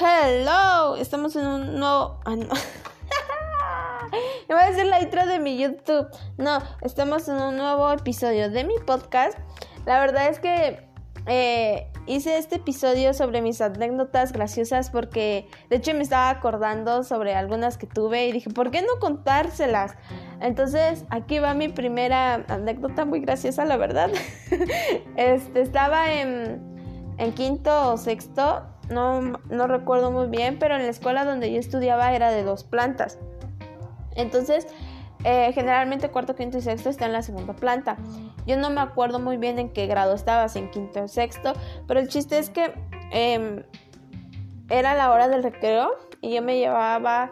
Hello, estamos en un nuevo... Ah, no. voy a hacer la intro de mi YouTube. No, estamos en un nuevo episodio de mi podcast. La verdad es que eh, hice este episodio sobre mis anécdotas graciosas porque de hecho me estaba acordando sobre algunas que tuve y dije, ¿por qué no contárselas? Entonces aquí va mi primera anécdota muy graciosa, la verdad. este, estaba en, en quinto o sexto, no, no recuerdo muy bien, pero en la escuela donde yo estudiaba era de dos plantas. Entonces, eh, generalmente cuarto, quinto y sexto está en la segunda planta. Yo no me acuerdo muy bien en qué grado estabas, en quinto o sexto, pero el chiste es que em, era la hora del recreo y yo me llevaba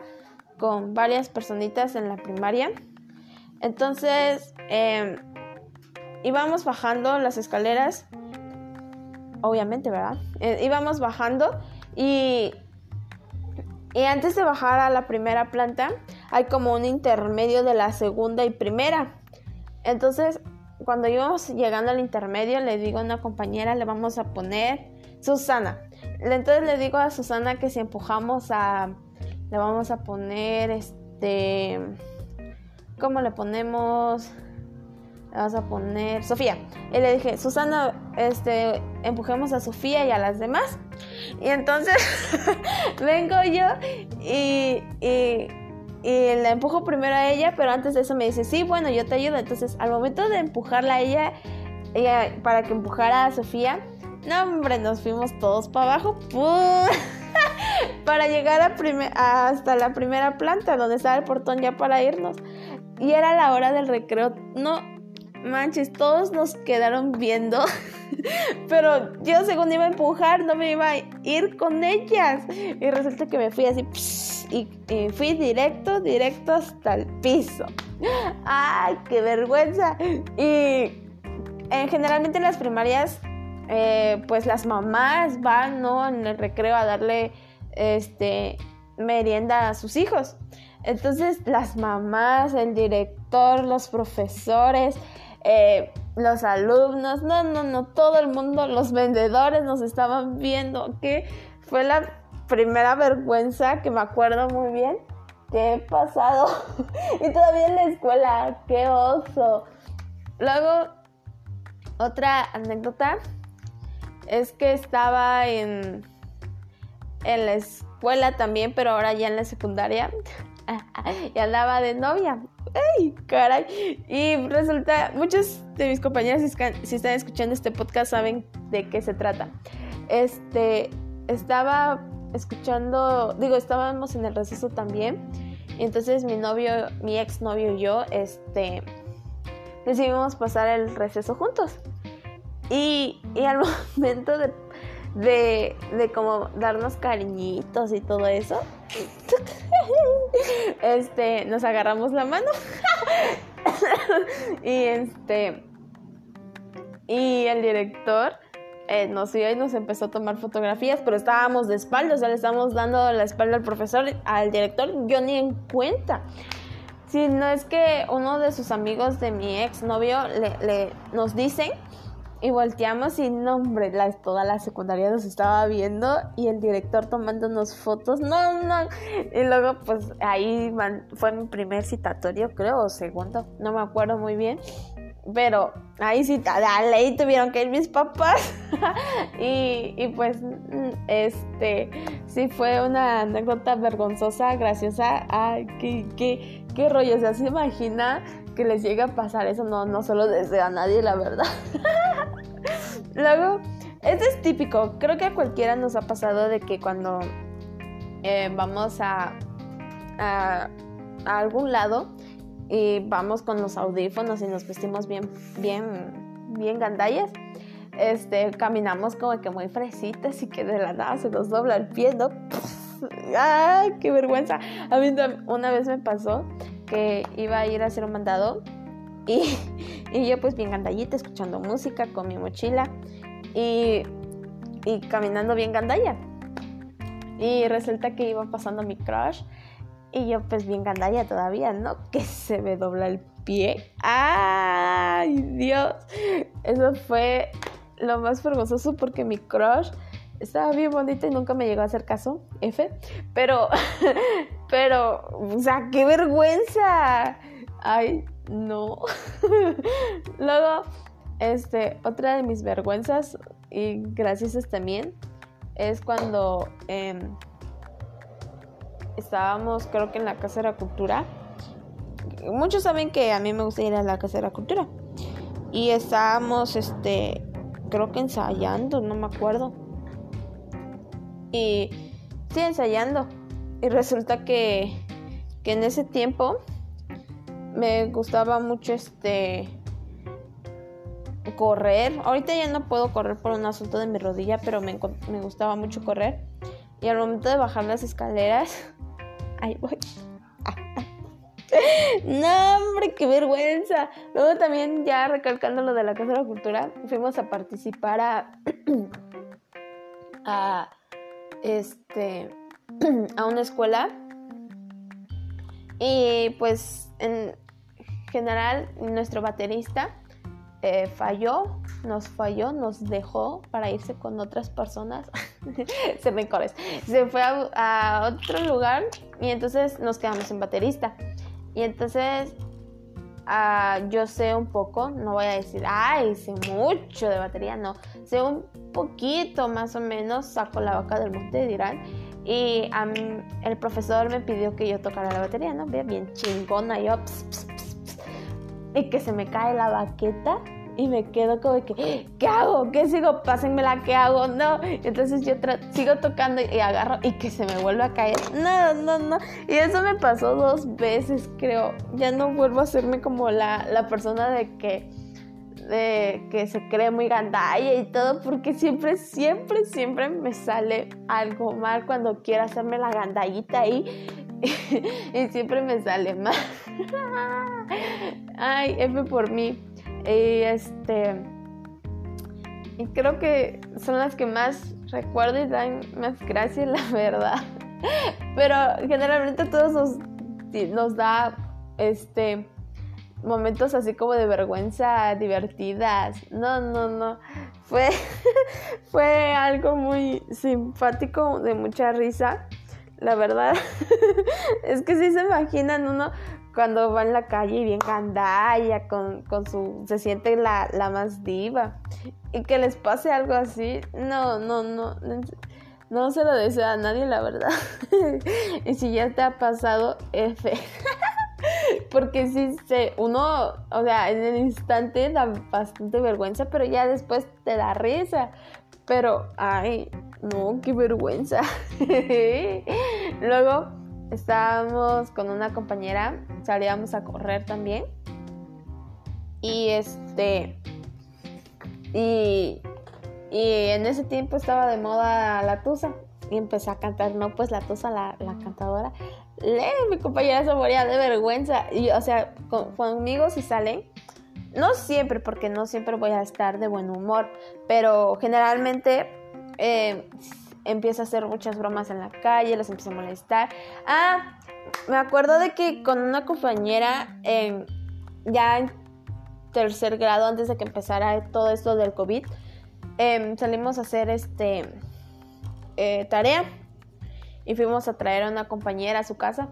con varias personitas en la primaria. Entonces em, íbamos bajando las escaleras, obviamente, ¿verdad? Eh, íbamos bajando y, y antes de bajar a la primera planta, hay como un intermedio de la segunda y primera. Entonces, cuando íbamos llegando al intermedio, le digo a una compañera, le vamos a poner Susana. Entonces le digo a Susana que si empujamos a, le vamos a poner este, ¿cómo le ponemos? Vamos a poner Sofía. Y le dije, Susana, este, empujemos a Sofía y a las demás. Y entonces vengo yo y, y la empujo primero a ella, pero antes de eso me dice, sí, bueno, yo te ayudo. Entonces, al momento de empujarla a ella, para que empujara a Sofía, no, hombre, nos fuimos todos para abajo, para llegar a hasta la primera planta, donde estaba el portón ya para irnos. Y era la hora del recreo. No, manches, todos nos quedaron viendo. Pero yo según iba a empujar, no me iba a ir con ellas. Y resulta que me fui así y, fui directo, directo hasta el piso. ¡Ay, qué vergüenza! Y en, generalmente en las primarias, eh, pues las mamás van, ¿no? En el recreo a darle este merienda a sus hijos. Entonces las mamás, el director, los profesores, eh, los alumnos, no, no, no, todo el mundo, los vendedores nos estaban viendo, que fue la primera vergüenza que me acuerdo muy bien que he pasado. y todavía en la escuela, qué oso. Luego, otra anécdota es que estaba en, en la escuela también, pero ahora ya en la secundaria. y andaba de novia. ¡Ay, caray! Y resulta, muchos de mis compañeros, si están escuchando este podcast, saben de qué se trata. Este, estaba escuchando, digo, estábamos en el receso también. Y entonces mi novio, mi ex novio y yo, este, decidimos pasar el receso juntos. Y, y al momento de, de, de como darnos cariñitos y todo eso, este, nos agarramos la mano. y este, y el director eh, nos iba y nos empezó a tomar fotografías, pero estábamos de espaldas, o le estábamos dando la espalda al profesor, al director, yo ni en cuenta. Si no es que uno de sus amigos de mi ex novio le, nos dicen y volteamos y no, hombre, la, toda la secundaria nos estaba viendo y el director tomándonos fotos, no, no. Y luego pues ahí fue mi primer citatorio, creo, o segundo, no me acuerdo muy bien. Pero ahí sí, la ley tuvieron que ir mis papás. y, y, pues, este, sí fue una anécdota vergonzosa, graciosa. Ay, qué, qué, qué rollo. O sea, se imagina que les llegue a pasar eso. No, no solo desde a nadie, la verdad. Luego, este es típico. Creo que a cualquiera nos ha pasado de que cuando eh, vamos a, a, a algún lado, y vamos con los audífonos y nos vestimos bien, bien, bien gandallas. Este, caminamos como que muy fresitas y que de la nada se nos dobla el pie, ¿no? ¡Ay, qué vergüenza! A mí una vez me pasó que iba a ir a hacer un mandado y, y yo pues bien gandallita escuchando música con mi mochila y, y caminando bien gandalla. Y resulta que iba pasando mi crush y yo pues bien gandalla todavía, ¿no? Que se me dobla el pie. ¡Ay, Dios! Eso fue lo más vergonzoso porque mi crush estaba bien bonita y nunca me llegó a hacer caso, F. Pero, pero, o sea, qué vergüenza. Ay, no. Luego, este, otra de mis vergüenzas y gracias también es cuando em, estábamos, creo que en la Casa de la Cultura. Muchos saben que a mí me gusta ir a la Casa de la Cultura. Y estábamos, este, creo que ensayando, no me acuerdo. Y sí, ensayando. Y resulta que, que en ese tiempo me gustaba mucho este correr. Ahorita ya no puedo correr por un asunto de mi rodilla, pero me, me gustaba mucho correr. Y al momento de bajar las escaleras, ahí voy. no, hombre, qué vergüenza. Luego también, ya recalcando lo de la Casa de la Cultura, fuimos a participar a. a. este. a una escuela. Y pues, en general, nuestro baterista eh, falló, nos falló, nos dejó para irse con otras personas. se me corres. Se fue a, otro lugar y entonces nos quedamos sin baterista. Y entonces ah, yo sé un poco, no voy a decir, ay, sé mucho de batería, no. Sé un poquito más o menos, saco la vaca del monte, dirán. Y el profesor me pidió que yo tocara la batería, ¿no? Bien, bien chingona, yo, y que se me cae la baqueta y me quedo como que, ¿qué hago? ¿Qué sigo? Pásenmela, ¿qué hago? No. Entonces yo sigo tocando y agarro y que se me vuelve a caer. No, no, no. Y eso me pasó dos veces, creo. Ya no vuelvo a hacerme como la, la persona de que, de que se cree muy gandalla y todo, porque siempre, siempre, siempre me sale algo mal cuando quiero hacerme la gandallita ahí. y siempre me sale mal. Ay, F por mí. Y este. Y creo que son las que más recuerdo y dan más gracias, la verdad. Pero generalmente todos nos, nos da este momentos así como de vergüenza divertidas. No, no, no. Fue, fue algo muy simpático, de mucha risa. La verdad es que si se imaginan uno cuando va en la calle y bien gandalla, con, con su. se siente la, la, más diva. Y que les pase algo así, no, no, no. No se lo desea a nadie, la verdad. y si ya te ha pasado, F. Porque si se, uno, o sea, en el instante da bastante vergüenza, pero ya después te da risa. Pero, ay, no, qué vergüenza. Luego estábamos con una compañera, salíamos a correr también. Y este. Y, y en ese tiempo estaba de moda la tusa. Y empecé a cantar, no, pues la tusa, la, la cantadora. Mi compañera se moría de vergüenza. Y, o sea, conmigo si salen, no siempre, porque no siempre voy a estar de buen humor, pero generalmente eh, empieza a hacer muchas bromas en la calle, las empieza a molestar. Ah, me acuerdo de que con una compañera, ya en tercer grado, antes de que empezara todo esto del COVID, em, salimos a hacer este eh, tarea y fuimos a traer a una compañera a su casa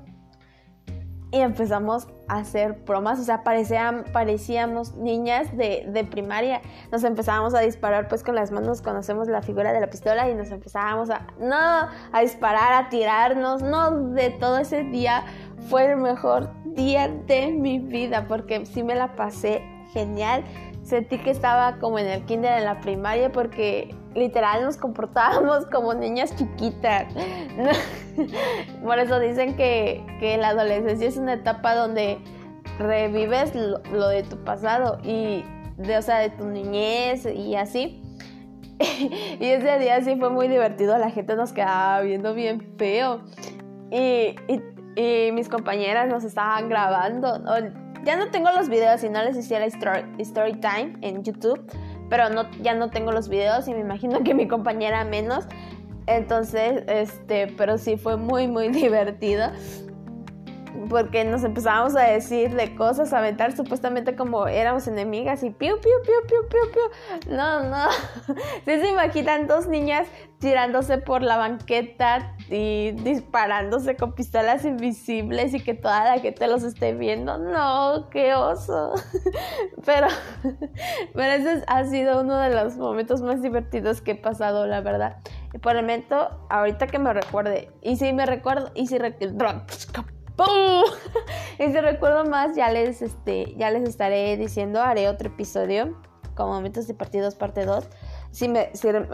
y empezamos a hacer bromas, o sea, parecían, parecíamos niñas de, de, primaria. Nos empezábamos a disparar pues con las manos, conocemos la figura de la pistola y nos empezábamos a, no, a disparar, a tirarnos, no, de todo ese día fue el mejor día de mi vida porque sí me la pasé genial. Sentí que estaba como en el kinder, en la primaria, porque literal nos comportábamos como niñas chiquitas. Por eso dicen que, la adolescencia es una etapa donde revives lo, de tu pasado y de, o sea, de tu niñez y así. y ese día sí fue muy divertido, la gente nos quedaba viendo bien feo. Y, mis compañeras nos estaban grabando. Ya no tengo los videos y no les hiciera story, story time en YouTube pero no, ya no tengo los videos y me imagino que mi compañera menos. Entonces, este, pero sí fue muy, muy divertido. Porque nos empezábamos a decir de cosas, a aventar supuestamente como éramos enemigas y piu, piu, piu, piu, piu, piu. No, no. ¿Sí se imaginan dos niñas tirándose por la banqueta y disparándose con pistolas invisibles y que toda la gente los esté viendo? No, qué oso. Pero, pero ese ha sido uno de los momentos más divertidos que he pasado, la verdad. Por el momento, ahorita que me recuerde, y si me recuerdo, y si y si recuerdo más, ya les, este, ya les estaré diciendo, haré otro episodio con momentos de partidos parte 2, si, me,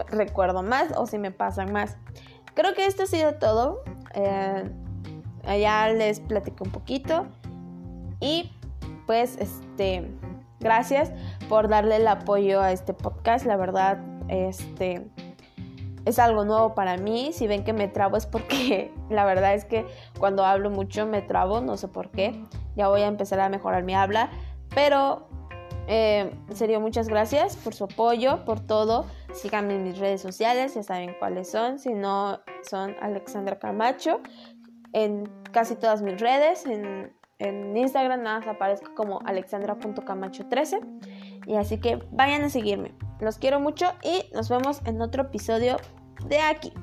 recuerdo más o si me pasan más. Creo que esto ha sido todo. Eh, ya les platico un poquito. Y pues, este, gracias por darle el apoyo a este podcast. La verdad, este es algo nuevo para mí. Si ven que me trabo es porque la verdad es que cuando hablo mucho me trabo, no sé por qué. Ya voy a empezar a mejorar mi habla. Pero eh, en serio, muchas gracias por su apoyo, por todo. Síganme en mis redes sociales, ya saben cuáles son. Si no, son Alexandra Camacho. En casi todas mis redes. En, en Instagram nada más aparezco como alexandra.camacho13. Y así que vayan a seguirme. Los quiero mucho y nos vemos en otro episodio de aquí.